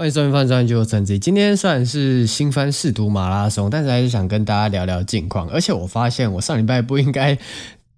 欢迎收听《范专就成绩》。今天虽然是新番试读马拉松，但是还是想跟大家聊聊近况。而且我发现，我上礼拜不应该。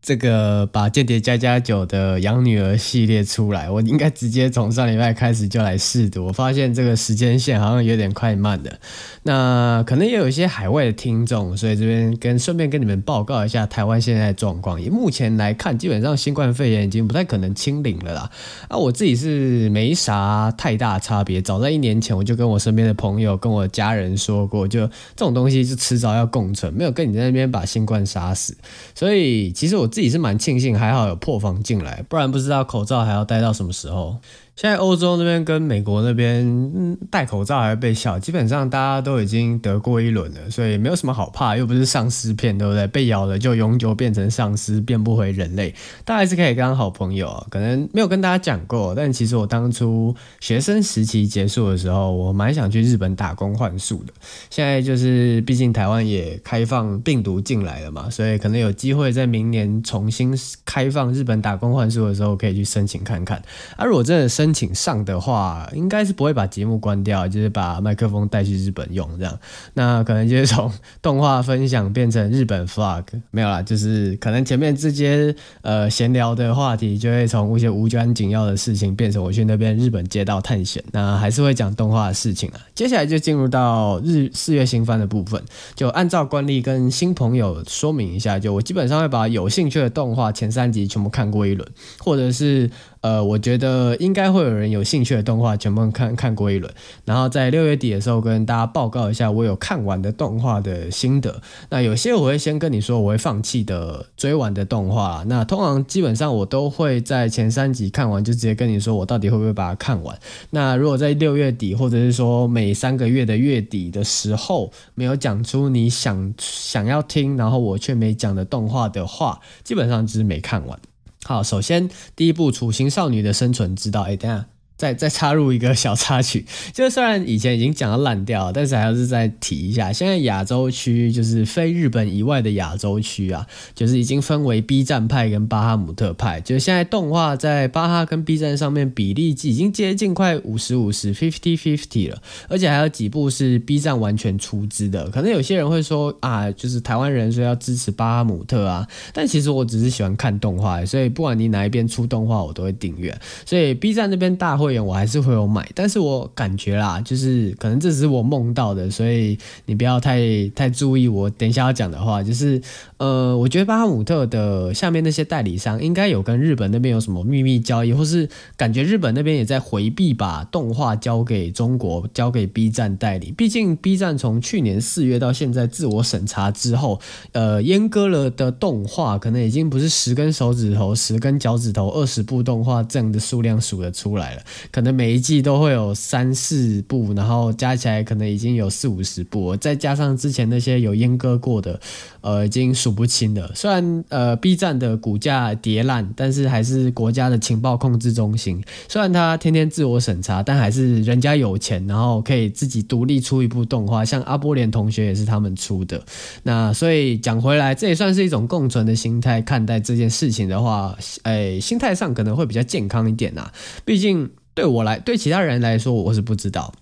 这个把《间谍家家酒》的养女儿系列出来，我应该直接从上礼拜开始就来试读。我发现这个时间线好像有点快慢的。那可能也有一些海外的听众，所以这边跟顺便跟你们报告一下台湾现在的状况。以目前来看，基本上新冠肺炎已经不太可能清零了啦。啊，我自己是没啥太大差别。早在一年前，我就跟我身边的朋友、跟我家人说过，就这种东西是迟早要共存，没有跟你在那边把新冠杀死。所以其实我。自己是蛮庆幸，还好有破防进来，不然不知道口罩还要戴到什么时候。现在欧洲那边跟美国那边，嗯，戴口罩还会被笑。基本上大家都已经得过一轮了，所以没有什么好怕，又不是丧尸片，对不对？被咬了就永久变成丧尸，变不回人类。大家还是可以当好朋友。可能没有跟大家讲过，但其实我当初学生时期结束的时候，我蛮想去日本打工换宿的。现在就是，毕竟台湾也开放病毒进来了嘛，所以可能有机会在明年重新开放日本打工换宿的时候，可以去申请看看。啊，如果真的申。请上的话，应该是不会把节目关掉，就是把麦克风带去日本用这样。那可能就是从动画分享变成日本 vlog，没有啦，就是可能前面这些呃闲聊的话题，就会从一些无关紧要的事情变成我去那边日本街道探险。那还是会讲动画的事情啊。接下来就进入到日四月新番的部分，就按照惯例跟新朋友说明一下，就我基本上会把有兴趣的动画前三集全部看过一轮，或者是。呃，我觉得应该会有人有兴趣的动画，全部看看过一轮，然后在六月底的时候跟大家报告一下我有看完的动画的心得。那有些我会先跟你说我会放弃的追完的动画，那通常基本上我都会在前三集看完就直接跟你说我到底会不会把它看完。那如果在六月底或者是说每三个月的月底的时候没有讲出你想想要听，然后我却没讲的动画的话，基本上就是没看完。好，首先第一步《处刑少女的生存之道》。哎，等下。再 再插入一个小插曲，就虽然以前已经讲到烂掉了，但是还是再提一下。现在亚洲区就是非日本以外的亚洲区啊，就是已经分为 B 站派跟巴哈姆特派。就是现在动画在巴哈跟 B 站上面比例已经接近快五十五十 fifty fifty 了，而且还有几部是 B 站完全出资的。可能有些人会说啊，就是台湾人说要支持巴哈姆特啊，但其实我只是喜欢看动画，所以不管你哪一边出动画，我都会订阅。所以 B 站那边大会。我还是会有买，但是我感觉啦，就是可能这只是我梦到的，所以你不要太太注意我等一下要讲的话，就是呃，我觉得巴哈姆特的下面那些代理商应该有跟日本那边有什么秘密交易，或是感觉日本那边也在回避把动画交给中国，交给 B 站代理。毕竟 B 站从去年四月到现在自我审查之后，呃，阉割了的动画可能已经不是十根手指头、十根脚趾头、二十部动画这样的数量数得出来了。可能每一季都会有三四部，然后加起来可能已经有四五十部，再加上之前那些有阉割过的，呃，已经数不清了。虽然呃，B 站的股价跌烂，但是还是国家的情报控制中心。虽然他天天自我审查，但还是人家有钱，然后可以自己独立出一部动画。像阿波连同学也是他们出的。那所以讲回来，这也算是一种共存的心态看待这件事情的话，哎，心态上可能会比较健康一点呐。毕竟。对我来，对其他人来说，我是不知道。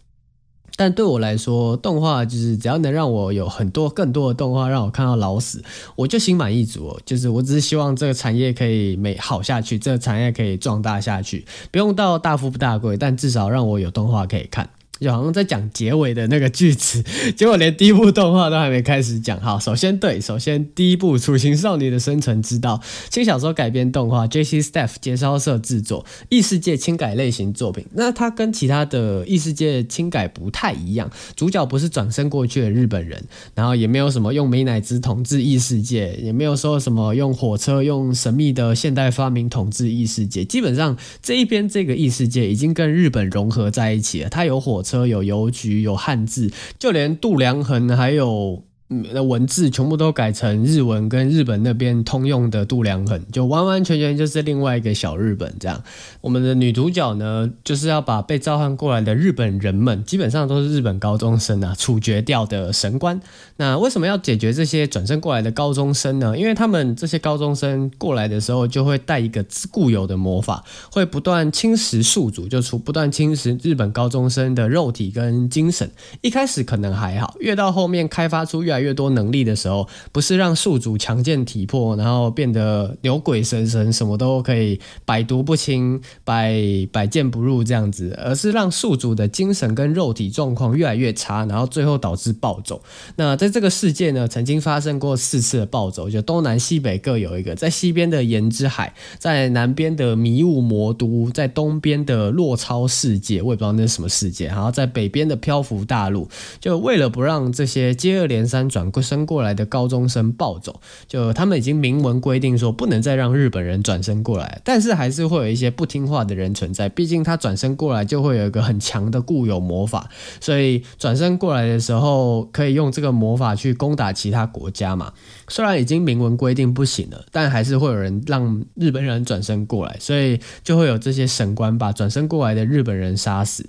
但对我来说，动画就是只要能让我有很多更多的动画让我看到老死，我就心满意足哦。就是我只是希望这个产业可以美好下去，这个产业可以壮大下去，不用到大富不大贵，但至少让我有动画可以看。就好像在讲结尾的那个句子，结果连第一部动画都还没开始讲。好，首先对，首先第一部《处刑少女的生存之道》轻小说改编动画，JC Staff 介绍社制作，异世界轻改类型作品。那它跟其他的异世界轻改不太一样，主角不是转生过去的日本人，然后也没有什么用美乃滋统治异世界，也没有说什么用火车用神秘的现代发明统治异世界。基本上这一边这个异世界已经跟日本融合在一起了，它有火车。车有邮局，有汉字，就连度量衡还有的文字全部都改成日文跟日本那边通用的度量衡，就完完全全就是另外一个小日本这样。我们的女主角呢，就是要把被召唤过来的日本人们，基本上都是日本高中生啊，处决掉的神官。那为什么要解决这些转身过来的高中生呢？因为他们这些高中生过来的时候，就会带一个固有的魔法，会不断侵蚀宿主，就出不断侵蚀日本高中生的肉体跟精神。一开始可能还好，越到后面开发出越来越多能力的时候，不是让宿主强健体魄，然后变得牛鬼神神，什么都可以百毒不侵、百百剑不入这样子，而是让宿主的精神跟肉体状况越来越差，然后最后导致暴走。那在这个世界呢，曾经发生过四次的暴走，就东南西北各有一个，在西边的炎之海，在南边的迷雾魔都，在东边的落超世界，我也不知道那是什么世界，然后在北边的漂浮大陆，就为了不让这些接二连三转过身过来的高中生暴走，就他们已经明文规定说不能再让日本人转身过来，但是还是会有一些不听话的人存在。毕竟他转身过来就会有一个很强的固有魔法，所以转身过来的时候可以用这个魔法去攻打其他国家嘛。虽然已经明文规定不行了，但还是会有人让日本人转身过来，所以就会有这些神官把转身过来的日本人杀死。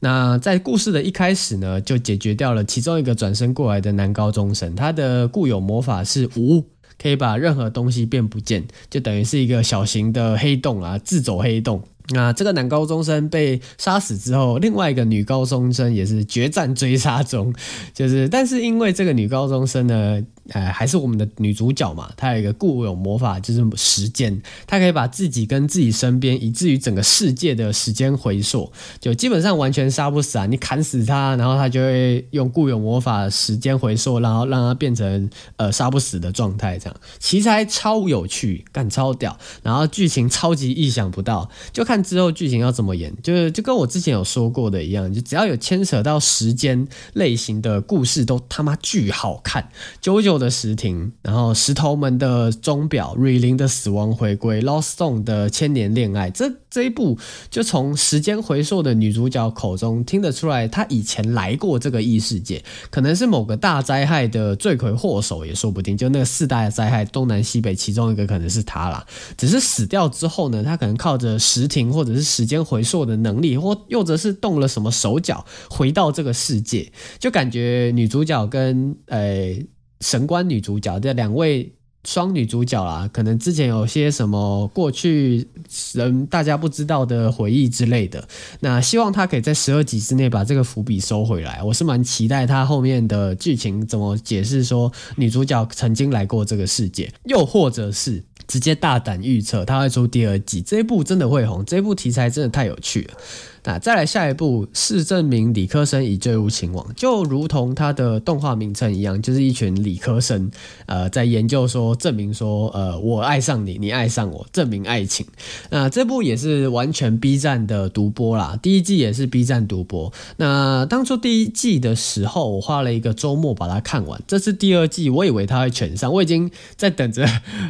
那在故事的一开始呢，就解决掉了其中一个转身过来的男高中生，他的固有魔法是无，可以把任何东西变不见，就等于是一个小型的黑洞啊，自走黑洞。那这个男高中生被杀死之后，另外一个女高中生也是决战追杀中，就是但是因为这个女高中生呢。呃，还是我们的女主角嘛，她有一个固有魔法，就是时间，她可以把自己跟自己身边，以至于整个世界的时间回溯，就基本上完全杀不死啊！你砍死她，然后她就会用固有魔法时间回溯，然后让她变成呃杀不死的状态，这样其实还超有趣，干超屌，然后剧情超级意想不到，就看之后剧情要怎么演，就是就跟我之前有说过的一样，就只要有牵扯到时间类型的故事，都他妈巨好看，九九。的时停，然后石头门的钟表，瑞琳的死亡回归，Lost Song 的千年恋爱，这这一部就从时间回溯的女主角口中听得出来，她以前来过这个异世界，可能是某个大灾害的罪魁祸首也说不定。就那个四大灾害，东南西北其中一个可能是她啦。只是死掉之后呢，她可能靠着时或者是时间回溯的能力，或又则是动了什么手脚，回到这个世界，就感觉女主角跟呃。神官女主角这两位双女主角啦，可能之前有些什么过去人大家不知道的回忆之类的。那希望她可以在十二集之内把这个伏笔收回来。我是蛮期待她后面的剧情怎么解释说女主角曾经来过这个世界，又或者是直接大胆预测她会出第二季。这一部真的会红，这一部题材真的太有趣了。那再来下一部，是证明理科生已坠入情网，就如同它的动画名称一样，就是一群理科生，呃，在研究说证明说，呃，我爱上你，你爱上我，证明爱情。那这部也是完全 B 站的独播啦，第一季也是 B 站独播。那当初第一季的时候，我花了一个周末把它看完。这次第二季，我以为它会全上，我已经在等着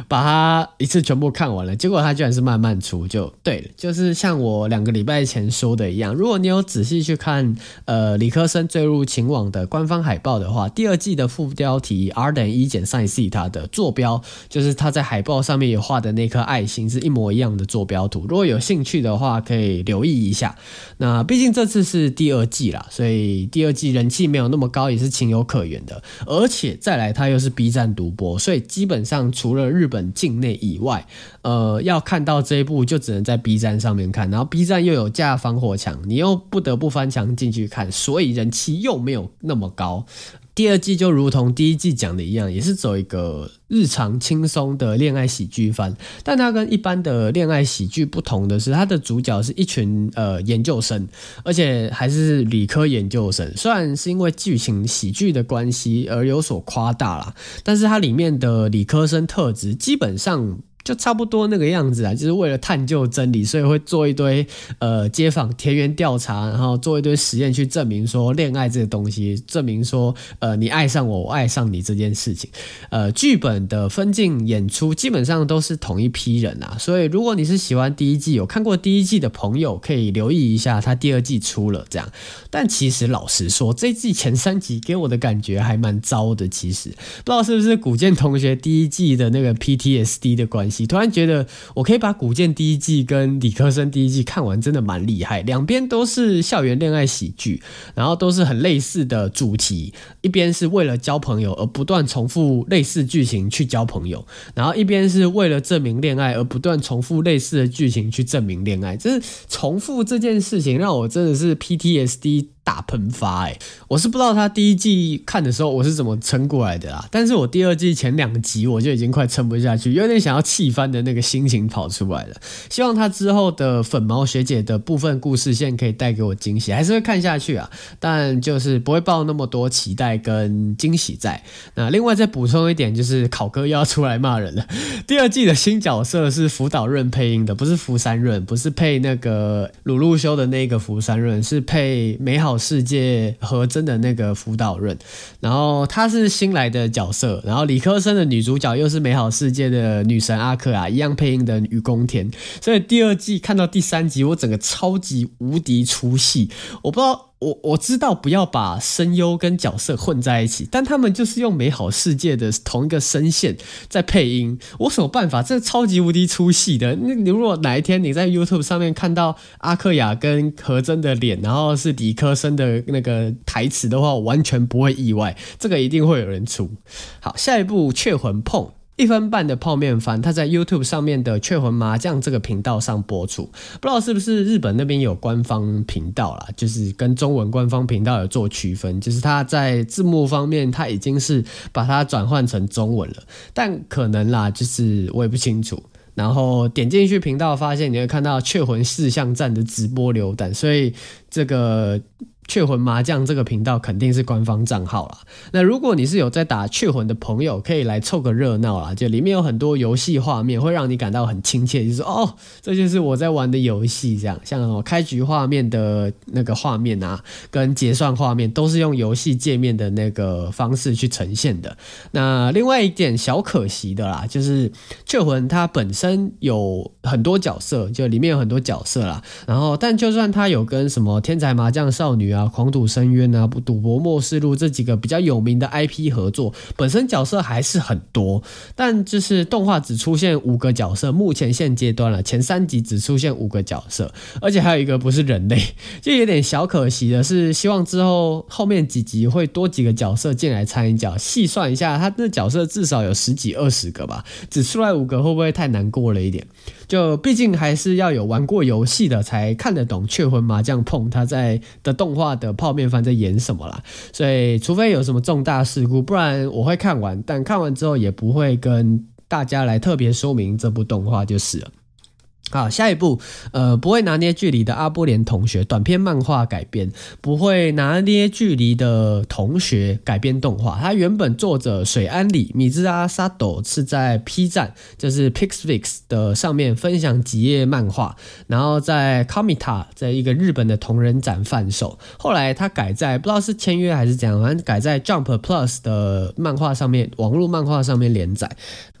把它一次全部看完了，结果它居然是慢慢出，就对了，就是像我两个礼拜前说的。一样，如果你有仔细去看，呃，理科生坠入情网的官方海报的话，第二季的副标题 R 等于一减 sin 西塔的坐标，就是他在海报上面有画的那颗爱心，是一模一样的坐标图。如果有兴趣的话，可以留意一下。那毕竟这次是第二季啦，所以第二季人气没有那么高，也是情有可原的。而且再来，它又是 B 站独播，所以基本上除了日本境内以外，呃，要看到这一部就只能在 B 站上面看。然后 B 站又有架防火墙，你又不得不翻墙进去看，所以人气又没有那么高。第二季就如同第一季讲的一样，也是走一个日常轻松的恋爱喜剧番，但它跟一般的恋爱喜剧不同的是，它的主角是一群呃研究生，而且还是理科研究生。虽然是因为剧情喜剧的关系而有所夸大啦，但是它里面的理科生特质基本上。就差不多那个样子啊，就是为了探究真理，所以会做一堆呃街访田园调查，然后做一堆实验去证明说恋爱这个东西，证明说呃你爱上我，我爱上你这件事情。呃，剧本的分镜演出基本上都是同一批人啊，所以如果你是喜欢第一季有看过第一季的朋友，可以留意一下，他第二季出了这样。但其实老实说，这季前三集给我的感觉还蛮糟的。其实不知道是不是古见同学第一季的那个 PTSD 的关系。你突然觉得我可以把《古剑》第一季跟《理科生》第一季看完，真的蛮厉害。两边都是校园恋爱喜剧，然后都是很类似的主题。一边是为了交朋友而不断重复类似剧情去交朋友，然后一边是为了证明恋爱而不断重复类似的剧情去证明恋爱。就是重复这件事情让我真的是 PTSD。大喷发哎！我是不知道他第一季看的时候我是怎么撑过来的啦，但是我第二季前两集我就已经快撑不下去，有点想要气翻的那个心情跑出来了。希望他之后的粉毛学姐的部分故事线可以带给我惊喜，还是会看下去啊，但就是不会抱那么多期待跟惊喜在。那另外再补充一点，就是考哥又要出来骂人了。第二季的新角色是福岛润配音的，不是福山润，不是配那个鲁路修的那个福山润，是配美好世界和真的那个辅导人，然后他是新来的角色，然后理科生的女主角又是美好世界的女神阿克啊，一样配音的雨宫田，所以第二季看到第三集，我整个超级无敌出戏，我不知道。我我知道不要把声优跟角色混在一起，但他们就是用美好世界的同一个声线在配音，我什么办法？这超级无敌出戏的。那你如果哪一天你在 YouTube 上面看到阿克雅跟何真的脸，然后是理科生的那个台词的话，我完全不会意外，这个一定会有人出。好，下一部《雀魂碰》。一分半的泡面番，它在 YouTube 上面的《雀魂麻将》这个频道上播出，不知道是不是日本那边有官方频道啦，就是跟中文官方频道有做区分，就是它在字幕方面，它已经是把它转换成中文了，但可能啦，就是我也不清楚。然后点进去频道，发现你会看到《雀魂四象战》的直播流弹，所以这个。雀魂麻将这个频道肯定是官方账号啦。那如果你是有在打雀魂的朋友，可以来凑个热闹啦。就里面有很多游戏画面，会让你感到很亲切，就是哦，这就是我在玩的游戏这样。像我开局画面的那个画面啊，跟结算画面都是用游戏界面的那个方式去呈现的。那另外一点小可惜的啦，就是雀魂它本身有很多角色，就里面有很多角色啦。然后，但就算他有跟什么天才麻将少女啊。狂赌深渊啊，赌博默示录这几个比较有名的 IP 合作，本身角色还是很多，但就是动画只出现五个角色，目前现阶段了，前三集只出现五个角色，而且还有一个不是人类，就有点小可惜的是，希望之后后面几集会多几个角色进来掺一脚，细算一下，他的角色至少有十几二十个吧，只出来五个会不会太难过了一点？就毕竟还是要有玩过游戏的才看得懂《雀魂麻将碰》他在的动画的泡面番在演什么啦，所以除非有什么重大事故，不然我会看完，但看完之后也不会跟大家来特别说明这部动画就是了。好，下一部，呃，不会拿捏距离的阿波连同学短篇漫画改编，不会拿捏距离的同学改编动画。他原本作者水安里米兹阿萨斗是在 P 站，就是 Pixfix 的上面分享几页漫画，然后在 Comita 在一个日本的同人展贩售。后来他改在不知道是签约还是怎样，反正改在 Jump Plus 的漫画上面，网络漫画上面连载。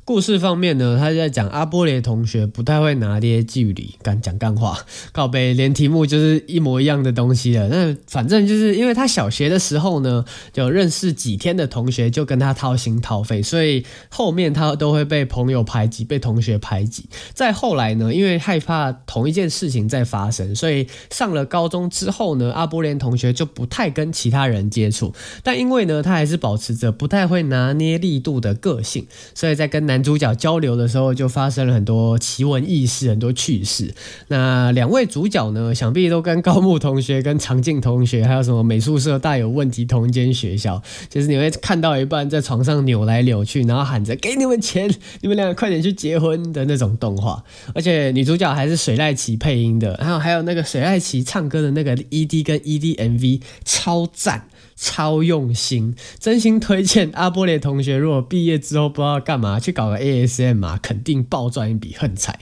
故事方面呢，他在讲阿波连同学不太会拿捏距离，敢讲干话，靠北连题目就是一模一样的东西了。那反正就是因为他小学的时候呢，就认识几天的同学就跟他掏心掏肺，所以后面他都会被朋友排挤，被同学排挤。再后来呢，因为害怕同一件事情再发生，所以上了高中之后呢，阿波连同学就不太跟其他人接触。但因为呢，他还是保持着不太会拿捏力度的个性，所以在跟男男主角交流的时候，就发生了很多奇闻异事，很多趣事。那两位主角呢，想必都跟高木同学、跟长进同学，还有什么美术社大有问题，同间学校。就是你会看到一半在床上扭来扭去，然后喊着“给你们钱，你们两个快点去结婚”的那种动画。而且女主角还是水濑奇配音的，然后还有那个水濑奇唱歌的那个 ED 跟 ED MV 超赞。超用心，真心推荐阿波列同学。如果毕业之后不知道干嘛，去搞个 ASM 啊，肯定暴赚一笔横财。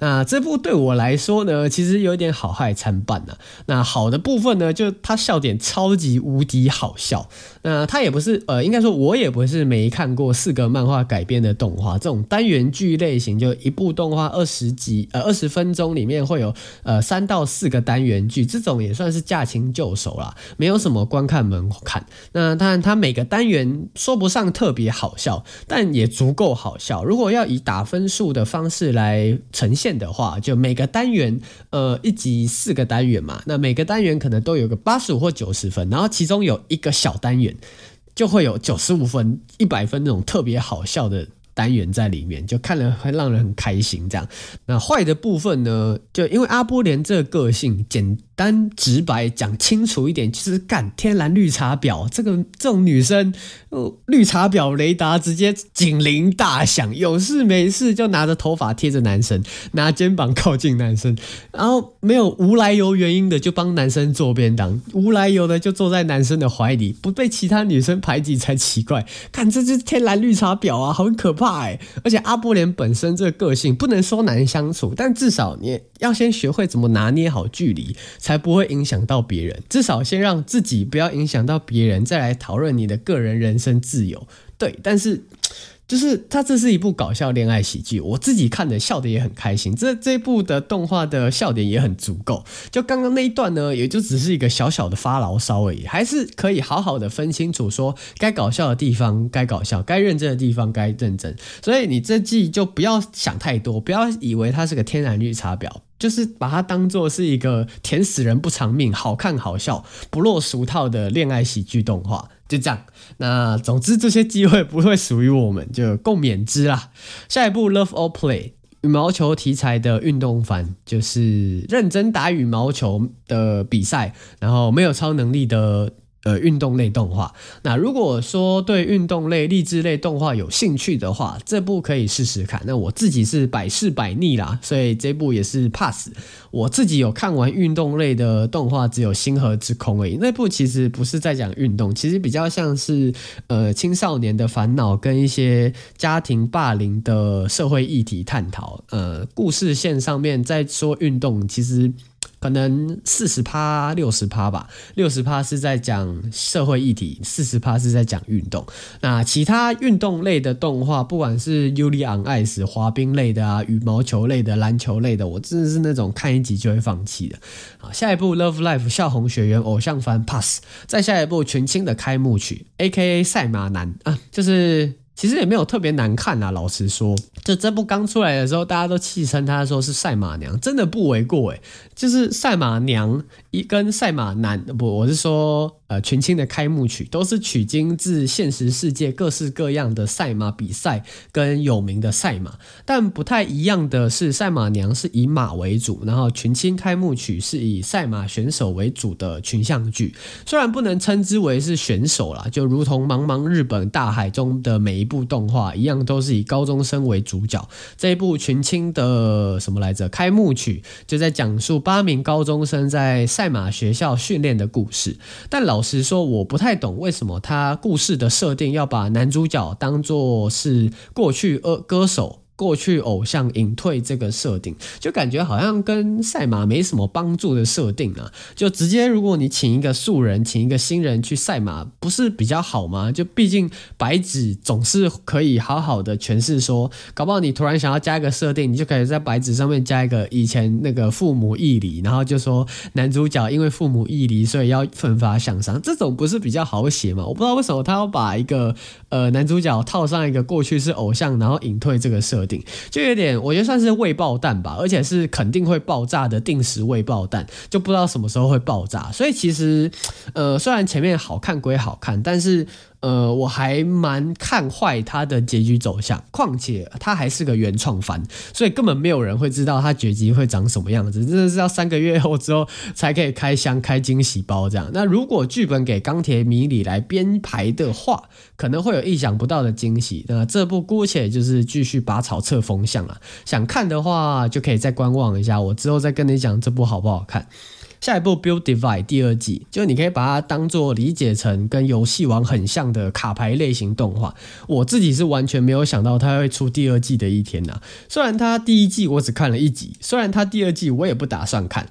那这部对我来说呢，其实有点好坏参半呐。那好的部分呢，就它笑点超级无敌好笑。那他也不是呃，应该说我也不是没看过四个漫画改编的动画，这种单元剧类型，就一部动画二十集呃二十分钟里面会有呃三到四个单元剧，这种也算是驾轻就熟啦，没有什么观看门槛。那当然，它每个单元说不上特别好笑，但也足够好笑。如果要以打分数的方式来呈现的话，就每个单元呃一集四个单元嘛，那每个单元可能都有个八十五或九十分，然后其中有一个小单元就会有九十五分、一百分那种特别好笑的单元在里面，就看了会让人很开心。这样，那坏的部分呢，就因为阿波连这个个性简。单直白讲清楚一点，就是干天然绿茶婊。这个这种女生，绿茶婊雷达直接警铃大响，有事没事就拿着头发贴着男生，拿肩膀靠近男生，然后没有无来由原因的就帮男生做便当，无来由的就坐在男生的怀里，不被其他女生排挤才奇怪。看，这就是天然绿茶婊啊，很可怕哎！而且阿波连本身这个个性不能说难相处，但至少你要先学会怎么拿捏好距离。才不会影响到别人，至少先让自己不要影响到别人，再来讨论你的个人人身自由。对，但是就是它这是一部搞笑恋爱喜剧，我自己看的笑的也很开心。这这一部的动画的笑点也很足够。就刚刚那一段呢，也就只是一个小小的发牢骚而已，还是可以好好的分清楚，说该搞笑的地方该搞笑，该认真的地方该认真。所以你这季就不要想太多，不要以为它是个天然绿茶婊。就是把它当做是一个甜死人不偿命、好看好笑、不落俗套的恋爱喜剧动画，就这样。那总之这些机会不会属于我们，就共勉之啦。下一部《Love or Play》羽毛球题材的运动番，就是认真打羽毛球的比赛，然后没有超能力的。呃，运动类动画。那如果说对运动类、励志类动画有兴趣的话，这部可以试试看。那我自己是百试百逆啦，所以这部也是 pass。我自己有看完运动类的动画，只有《星河之空》而已。那部其实不是在讲运动，其实比较像是呃青少年的烦恼跟一些家庭霸凌的社会议题探讨。呃，故事线上面在说运动，其实。可能四十趴六十趴吧，六十趴是在讲社会议题，四十趴是在讲运动。那其他运动类的动画，不管是 Yuri on Ice 滑冰类的啊，羽毛球类的、篮球类的，我真的是那种看一集就会放弃的。好，下一部 Love Life 校红学员偶像番 Pass，再下一部群青的开幕曲，AKA 赛马男啊，就是。其实也没有特别难看啊，老实说，就这部刚出来的时候，大家都戏称他说是赛马娘，真的不为过诶，就是赛马娘跟赛马男不，我是说。呃，群青的开幕曲都是取经自现实世界各式各样的赛马比赛跟有名的赛马，但不太一样的是，赛马娘是以马为主，然后群青开幕曲是以赛马选手为主的群像剧。虽然不能称之为是选手啦，就如同茫茫日本大海中的每一部动画一样，都是以高中生为主角。这一部群青的什么来着？开幕曲就在讲述八名高中生在赛马学校训练的故事，但老。实说，我不太懂为什么他故事的设定要把男主角当作是过去呃歌手。过去偶像隐退这个设定，就感觉好像跟赛马没什么帮助的设定啊。就直接如果你请一个素人，请一个新人去赛马，不是比较好吗？就毕竟白纸总是可以好好的诠释说，搞不好你突然想要加一个设定，你就可以在白纸上面加一个以前那个父母义离，然后就说男主角因为父母义离，所以要奋发向上，这种不是比较好写吗？我不知道为什么他要把一个呃男主角套上一个过去是偶像，然后隐退这个设定。就有点，我觉得算是未爆弹吧，而且是肯定会爆炸的定时未爆弹，就不知道什么时候会爆炸。所以其实，呃，虽然前面好看归好看，但是。呃，我还蛮看坏它的结局走向，况且它还是个原创番，所以根本没有人会知道它结局会长什么样子，真的是要三个月后之后才可以开箱开惊喜包这样。那如果剧本给钢铁迷你来编排的话，可能会有意想不到的惊喜。那这部姑且就是继续拔草测风向了，想看的话就可以再观望一下，我之后再跟你讲这部好不好看。下一部《Build Divide》第二季，就你可以把它当做理解成跟游戏王很像的卡牌类型动画。我自己是完全没有想到它会出第二季的一天呐、虽然它第一季我只看了一集，虽然它第二季我也不打算看。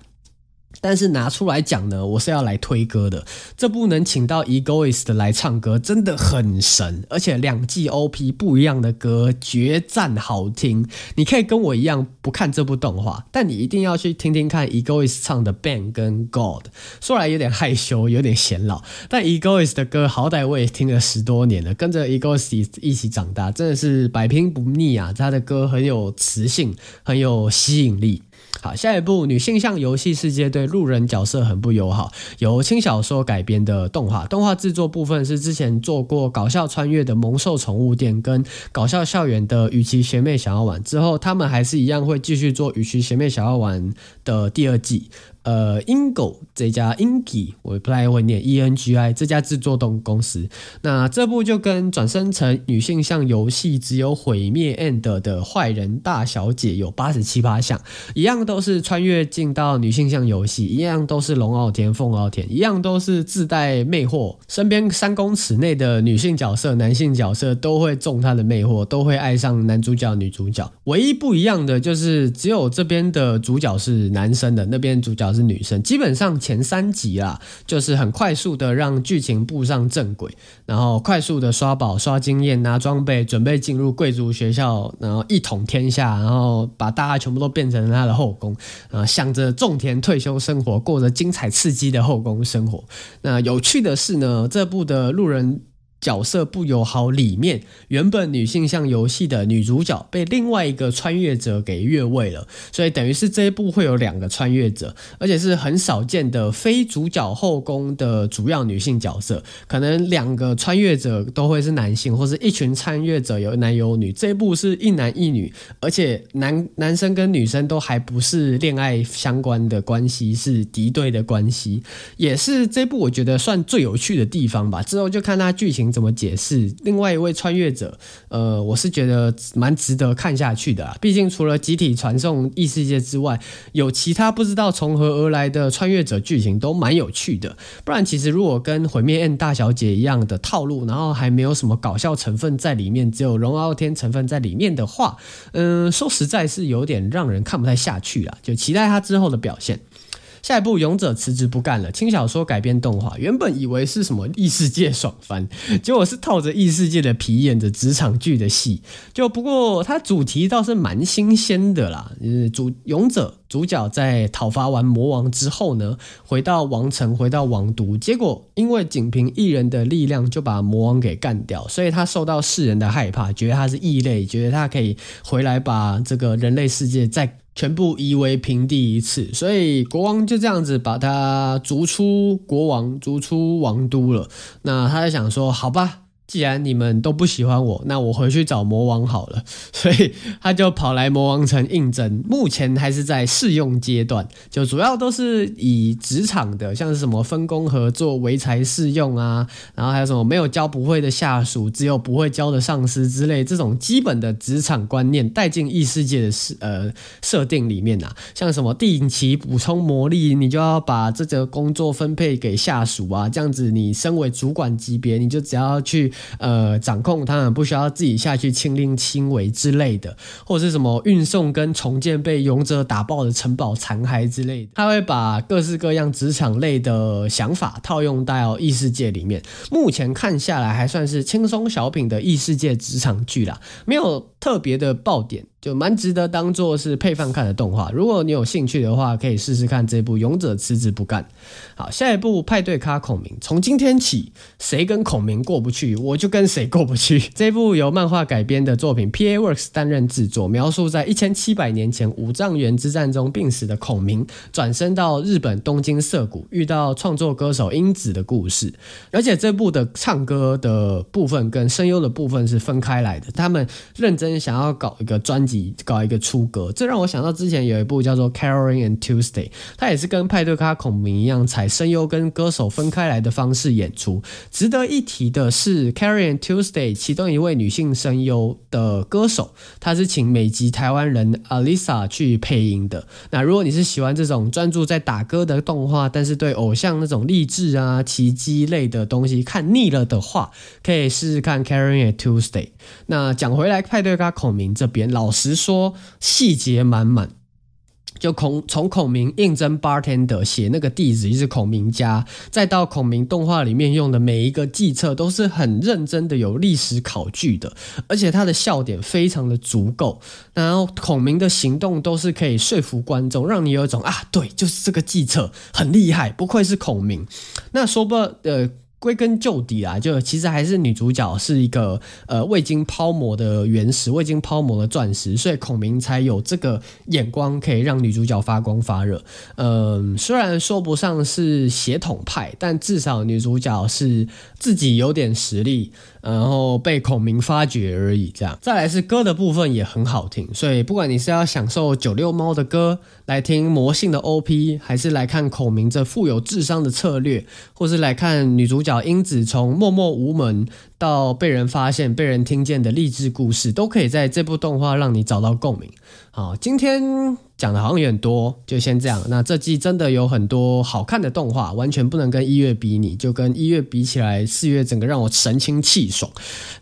但是拿出来讲呢，我是要来推歌的。这部能请到 Egoist 来唱歌，真的很神，而且两季 OP 不一样的歌，决战好听。你可以跟我一样不看这部动画，但你一定要去听听看 Egoist 唱的 Bang 跟 God。说来有点害羞，有点显老，但 Egoist 的歌好歹我也听了十多年了，跟着 Egoist 一起长大，真的是百听不腻啊！他的歌很有磁性，很有吸引力。好，下一部女性向游戏世界对路人角色很不友好，由轻小说改编的动画，动画制作部分是之前做过搞笑穿越的萌兽宠物店跟搞笑校园的与其学妹想要玩之后，他们还是一样会继续做与其学妹想要玩的第二季。呃，Ingo 这家 Ingi 我不太会念 E N G I 这家制作动公司，那这部就跟转生成女性向游戏只有毁灭 End 的坏人大小姐有八十七八项，一样都是穿越进到女性向游戏，一样都是龙傲天、凤傲天，一样都是自带魅惑，身边三公尺内的女性角色、男性角色都会中他的魅惑，都会爱上男主角、女主角。唯一不一样的就是只有这边的主角是男生的，那边主角女生，基本上前三集啊，就是很快速的让剧情步上正轨，然后快速的刷宝、刷经验、拿装备，准备进入贵族学校，然后一统天下，然后把大家全部都变成他的后宫，啊，想着种田退休生活，过着精彩刺激的后宫生活。那有趣的是呢，这部的路人。角色不友好里面，原本女性向游戏的女主角被另外一个穿越者给越位了，所以等于是这一部会有两个穿越者，而且是很少见的非主角后宫的主要女性角色，可能两个穿越者都会是男性，或是一群穿越者有男有女。这一部是一男一女，而且男男生跟女生都还不是恋爱相关的关系，是敌对的关系，也是这部我觉得算最有趣的地方吧。之后就看他剧情。怎么解释？另外一位穿越者，呃，我是觉得蛮值得看下去的啊。毕竟除了集体传送异世界之外，有其他不知道从何而来的穿越者剧情都蛮有趣的。不然，其实如果跟毁灭 N 大小姐一样的套路，然后还没有什么搞笑成分在里面，只有龙傲天成分在里面的话，嗯、说实在是有点让人看不太下去啊。就期待他之后的表现。下一部《勇者辞职不干了》轻小说改编动画，原本以为是什么异世界爽番，结果是套着异世界的皮演着职场剧的戏。就不过它主题倒是蛮新鲜的啦，就是主勇者主角在讨伐完魔王之后呢，回到王城，回到王都，结果因为仅凭一人的力量就把魔王给干掉，所以他受到世人的害怕，觉得他是异类，觉得他可以回来把这个人类世界再。全部夷为平地一次，所以国王就这样子把他逐出国王，逐出王都了。那他在想说，好吧。既然你们都不喜欢我，那我回去找魔王好了。所以他就跑来魔王城应征，目前还是在试用阶段，就主要都是以职场的，像是什么分工合作、唯才适用啊，然后还有什么没有教不会的下属，只有不会教的上司之类这种基本的职场观念带进异世界的设呃设定里面啊，像什么定期补充魔力，你就要把这个工作分配给下属啊，这样子你身为主管级别，你就只要去。呃，掌控他们不需要自己下去亲力亲为之类的，或者是什么运送跟重建被勇者打爆的城堡残骸之类的，他会把各式各样职场类的想法套用到异世界里面。目前看下来还算是轻松小品的异世界职场剧啦，没有特别的爆点。就蛮值得当做是配饭看的动画，如果你有兴趣的话，可以试试看这部《勇者辞职不干》。好，下一部《派对咖孔明》，从今天起，谁跟孔明过不去，我就跟谁过不去。这部由漫画改编的作品，PA Works 担任制作，描述在一千七百年前五丈原之战中病死的孔明，转生到日本东京涩谷，遇到创作歌手英子的故事。而且这部的唱歌的部分跟声优的部分是分开来的，他们认真想要搞一个专辑。搞一个出格，这让我想到之前有一部叫做《Carole and Tuesday》，它也是跟派对咖孔明一样，采声优跟歌手分开来的方式演出。值得一提的是，《Carole and Tuesday》其中一位女性声优的歌手，她是请美籍台湾人 Alisa 去配音的。那如果你是喜欢这种专注在打歌的动画，但是对偶像那种励志啊、奇迹类的东西看腻了的话，可以试试看《Carole and Tuesday》。那讲回来，派对咖孔明这边，老实说，细节满满。就孔从孔明应征 bartender 写那个地址就是孔明家，再到孔明动画里面用的每一个计策都是很认真的，有历史考据的，而且他的笑点非常的足够。然后孔明的行动都是可以说服观众，让你有一种啊，对，就是这个计策很厉害，不愧是孔明。那说不呃。归根究底啊，就其实还是女主角是一个呃未经抛磨的原石，未经抛磨的钻石，所以孔明才有这个眼光可以让女主角发光发热。嗯、虽然说不上是血统派，但至少女主角是自己有点实力。然后被孔明发掘而已，这样。再来是歌的部分也很好听，所以不管你是要享受九六猫的歌，来听魔性的 OP，还是来看孔明这富有智商的策略，或是来看女主角英子从默默无闻到被人发现、被人听见的励志故事，都可以在这部动画让你找到共鸣。好，今天讲的好像有点多，就先这样。那这季真的有很多好看的动画，完全不能跟一月比拟，就跟一月比起来，四月整个让我神清气爽。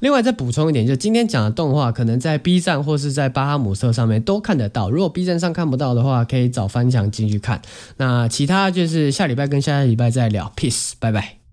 另外再补充一点，就今天讲的动画，可能在 B 站或是在巴哈姆特上面都看得到。如果 B 站上看不到的话，可以找翻墙进去看。那其他就是下礼拜跟下下礼拜再聊，Peace，拜拜。